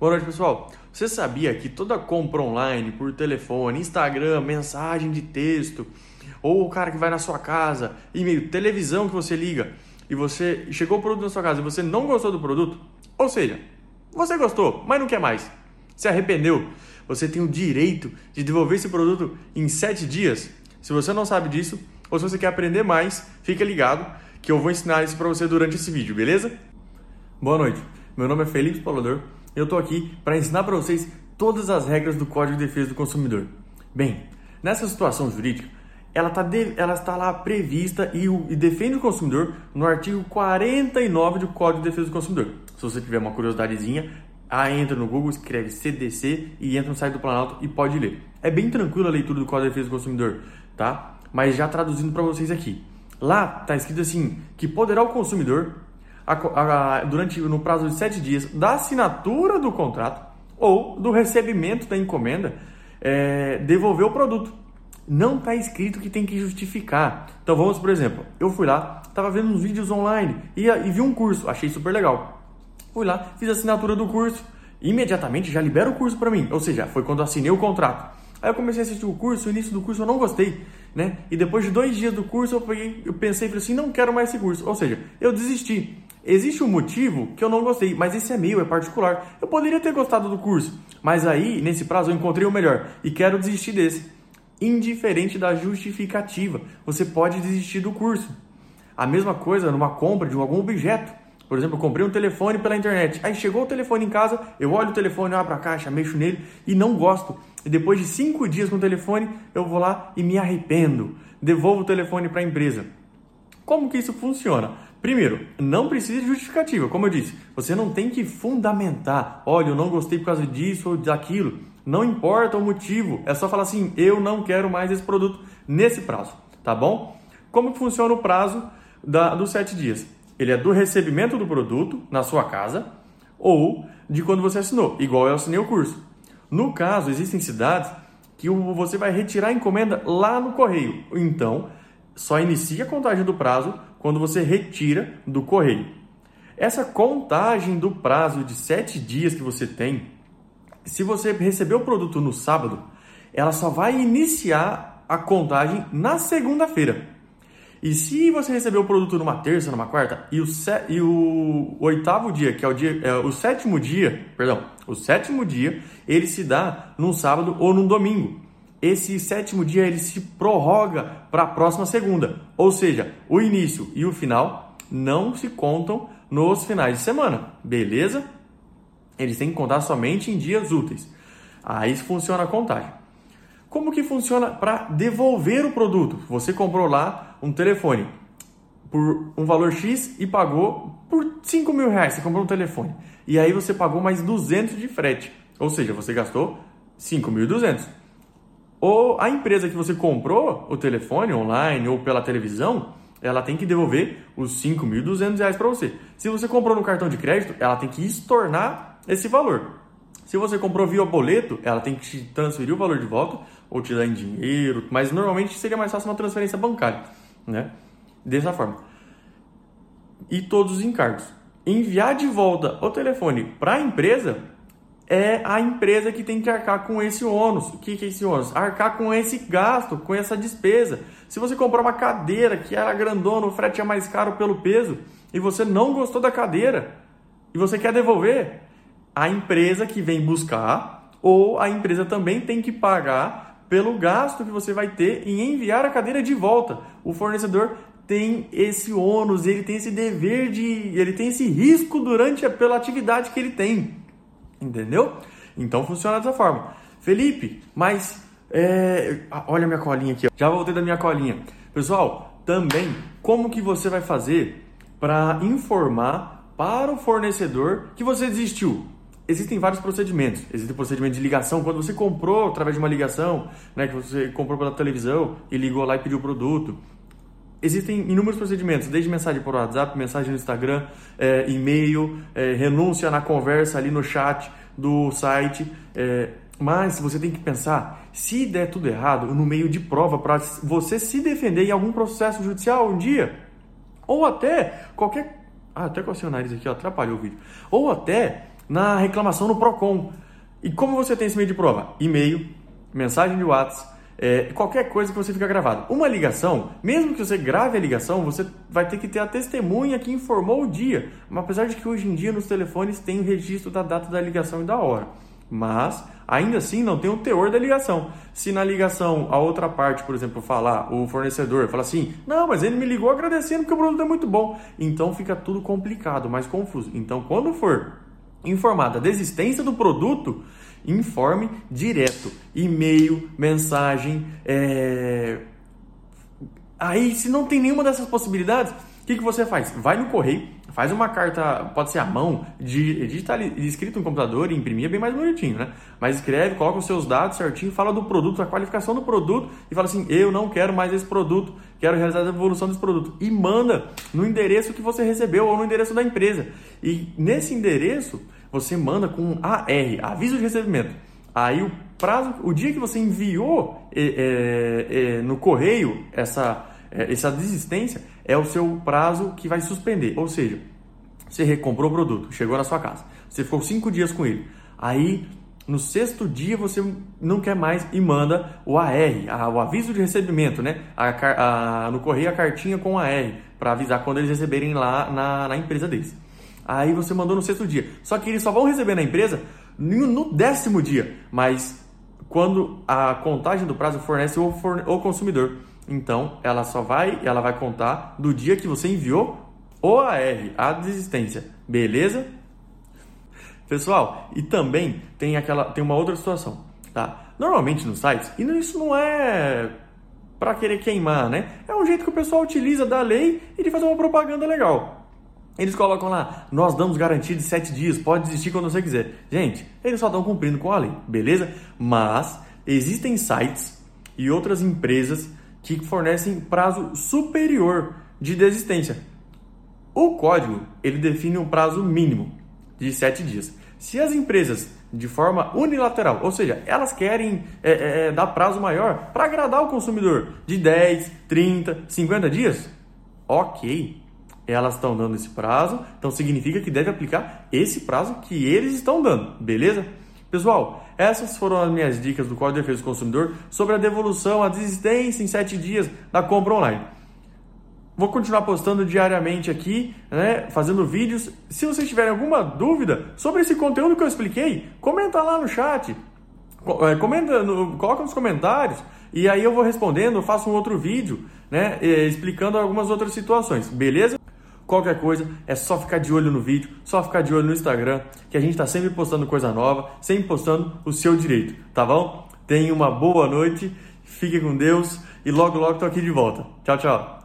Boa noite, pessoal. Você sabia que toda compra online, por telefone, Instagram, mensagem de texto, ou o cara que vai na sua casa, e-mail, televisão que você liga, e você chegou o produto na sua casa e você não gostou do produto? Ou seja, você gostou, mas não quer mais. Se arrependeu. Você tem o direito de devolver esse produto em 7 dias. Se você não sabe disso, ou se você quer aprender mais, fica ligado que eu vou ensinar isso para você durante esse vídeo, beleza? Boa noite. Meu nome é Felipe Paulador eu estou aqui para ensinar para vocês todas as regras do Código de Defesa do Consumidor. Bem, nessa situação jurídica, ela, tá de, ela está lá prevista e, o, e defende o consumidor no artigo 49 do Código de Defesa do Consumidor. Se você tiver uma curiosidadezinha, ah, entra no Google, escreve CDC e entra no site do Planalto e pode ler. É bem tranquila a leitura do Código de Defesa do Consumidor, tá? Mas já traduzindo para vocês aqui. Lá está escrito assim que poderá o consumidor a, a, durante no prazo de sete dias da assinatura do contrato ou do recebimento da encomenda é, devolver o produto. Não está escrito que tem que justificar. Então vamos, por exemplo, eu fui lá, estava vendo uns vídeos online e, e vi um curso, achei super legal. Fui lá, fiz a assinatura do curso, imediatamente já libera o curso para mim. Ou seja, foi quando assinei o contrato. Aí eu comecei a assistir o curso, o início do curso eu não gostei, né? E depois de dois dias do curso eu, peguei, eu pensei, falei assim, não quero mais esse curso. Ou seja, eu desisti. Existe um motivo que eu não gostei, mas esse é meu, é particular. Eu poderia ter gostado do curso, mas aí, nesse prazo, eu encontrei o melhor e quero desistir desse. Indiferente da justificativa, você pode desistir do curso. A mesma coisa numa compra de algum objeto. Por exemplo, eu comprei um telefone pela internet. Aí chegou o telefone em casa, eu olho o telefone, abro a caixa, mexo nele e não gosto. E depois de cinco dias com o telefone, eu vou lá e me arrependo. Devolvo o telefone para a empresa. Como que isso funciona? Primeiro, não precisa de justificativa. Como eu disse, você não tem que fundamentar. Olha, eu não gostei por causa disso ou daquilo. Não importa o motivo. É só falar assim: eu não quero mais esse produto nesse prazo. Tá bom? Como funciona o prazo da, dos sete dias? Ele é do recebimento do produto na sua casa ou de quando você assinou, igual eu assinei o curso. No caso, existem cidades que você vai retirar a encomenda lá no correio. Então, só inicia a contagem do prazo quando você retira do correio. Essa contagem do prazo de sete dias que você tem, se você receber o produto no sábado, ela só vai iniciar a contagem na segunda-feira. E se você receber o produto numa terça, numa quarta, e o, e o oitavo dia, que é o, dia, é o sétimo dia, perdão, o sétimo dia, ele se dá num sábado ou num domingo esse sétimo dia ele se prorroga para a próxima segunda. Ou seja, o início e o final não se contam nos finais de semana, beleza? Eles têm que contar somente em dias úteis. Aí funciona a contagem. Como que funciona para devolver o produto? Você comprou lá um telefone por um valor X e pagou por 5 mil reais. Você comprou um telefone. E aí você pagou mais 200 de frete. Ou seja, você gastou 5.200 ou a empresa que você comprou o telefone online ou pela televisão, ela tem que devolver os 5.200 reais para você. Se você comprou no cartão de crédito, ela tem que estornar esse valor. Se você comprou via boleto, ela tem que te transferir o valor de volta ou te dar em dinheiro, mas normalmente seria mais fácil uma transferência bancária, né? Dessa forma. E todos os encargos. Enviar de volta o telefone para a empresa é a empresa que tem que arcar com esse ônus. O que é esse ônus? Arcar com esse gasto, com essa despesa. Se você comprar uma cadeira que era grandona, o frete é mais caro pelo peso, e você não gostou da cadeira, e você quer devolver, a empresa que vem buscar, ou a empresa também tem que pagar pelo gasto que você vai ter em enviar a cadeira de volta. O fornecedor tem esse ônus, ele tem esse dever de, ele tem esse risco durante a, pela atividade que ele tem. Entendeu? Então funciona dessa forma. Felipe, mas é... olha a minha colinha aqui. Já voltei da minha colinha. Pessoal, também como que você vai fazer para informar para o fornecedor que você desistiu? Existem vários procedimentos. Existe o procedimento de ligação, quando você comprou através de uma ligação, né, que você comprou pela televisão e ligou lá e pediu o produto. Existem inúmeros procedimentos, desde mensagem por WhatsApp, mensagem no Instagram, é, e-mail, é, renúncia na conversa ali no chat do site. É, mas você tem que pensar, se der tudo errado, no meio de prova para você se defender em algum processo judicial um dia, ou até qualquer. Ah, até com o nariz aqui, ó, atrapalhou o vídeo. Ou até na reclamação no Procon. E como você tem esse meio de prova? E-mail, mensagem de WhatsApp, é, qualquer coisa que você fica gravado. Uma ligação, mesmo que você grave a ligação, você vai ter que ter a testemunha que informou o dia. Mas apesar de que hoje em dia nos telefones tem o registro da data da ligação e da hora. Mas ainda assim não tem o teor da ligação. Se na ligação a outra parte, por exemplo, falar, o fornecedor fala assim: "Não, mas ele me ligou agradecendo porque o produto é muito bom". Então fica tudo complicado, mais confuso. Então quando for informada a desistência do produto, informe direto, e-mail, mensagem. É... Aí, se não tem nenhuma dessas possibilidades, o que, que você faz? Vai no correio, faz uma carta, pode ser à mão, digital, escrito no computador e imprimir é bem mais bonitinho, né? Mas escreve, coloca os seus dados certinho, fala do produto, a qualificação do produto e fala assim: eu não quero mais esse produto, quero realizar a evolução desse produto. E manda no endereço que você recebeu ou no endereço da empresa. E nesse endereço, você manda com AR, aviso de recebimento. Aí o prazo, o dia que você enviou é, é, é, no correio essa, essa desistência é o seu prazo que vai suspender. Ou seja, você recomprou o produto, chegou na sua casa, você ficou cinco dias com ele. Aí no sexto dia você não quer mais e manda o AR, a, o aviso de recebimento, né? A, a, no correio a cartinha com AR, para avisar quando eles receberem lá na, na empresa deles. Aí você mandou no sexto dia. Só que eles só vão receber na empresa no décimo dia. Mas quando a contagem do prazo fornece o, forne o consumidor. Então ela só vai, ela vai contar do dia que você enviou o AR, a desistência. Beleza? Pessoal, e também tem aquela tem uma outra situação, tá? Normalmente nos sites, e isso não é para querer queimar, né? É um jeito que o pessoal utiliza da lei e de fazer uma propaganda legal. Eles colocam lá, nós damos garantia de 7 dias, pode desistir quando você quiser. Gente, eles só estão cumprindo com a lei, beleza? Mas existem sites e outras empresas que fornecem prazo superior de desistência. O código ele define um prazo mínimo de 7 dias. Se as empresas de forma unilateral, ou seja, elas querem é, é, é dar prazo maior para agradar o consumidor de 10, 30, 50 dias, ok, elas estão dando esse prazo, então significa que deve aplicar esse prazo que eles estão dando, beleza? Pessoal, essas foram as minhas dicas do Código de Defesa do Consumidor sobre a devolução, a desistência em 7 dias da compra online. Vou continuar postando diariamente aqui, né, fazendo vídeos. Se vocês tiverem alguma dúvida sobre esse conteúdo que eu expliquei, comenta lá no chat, é, comenta, no, coloca nos comentários e aí eu vou respondendo, faço um outro vídeo, né, explicando algumas outras situações, beleza? Qualquer coisa, é só ficar de olho no vídeo, só ficar de olho no Instagram, que a gente está sempre postando coisa nova, sempre postando o seu direito, tá bom? Tenha uma boa noite, fique com Deus e logo logo tô aqui de volta. Tchau, tchau.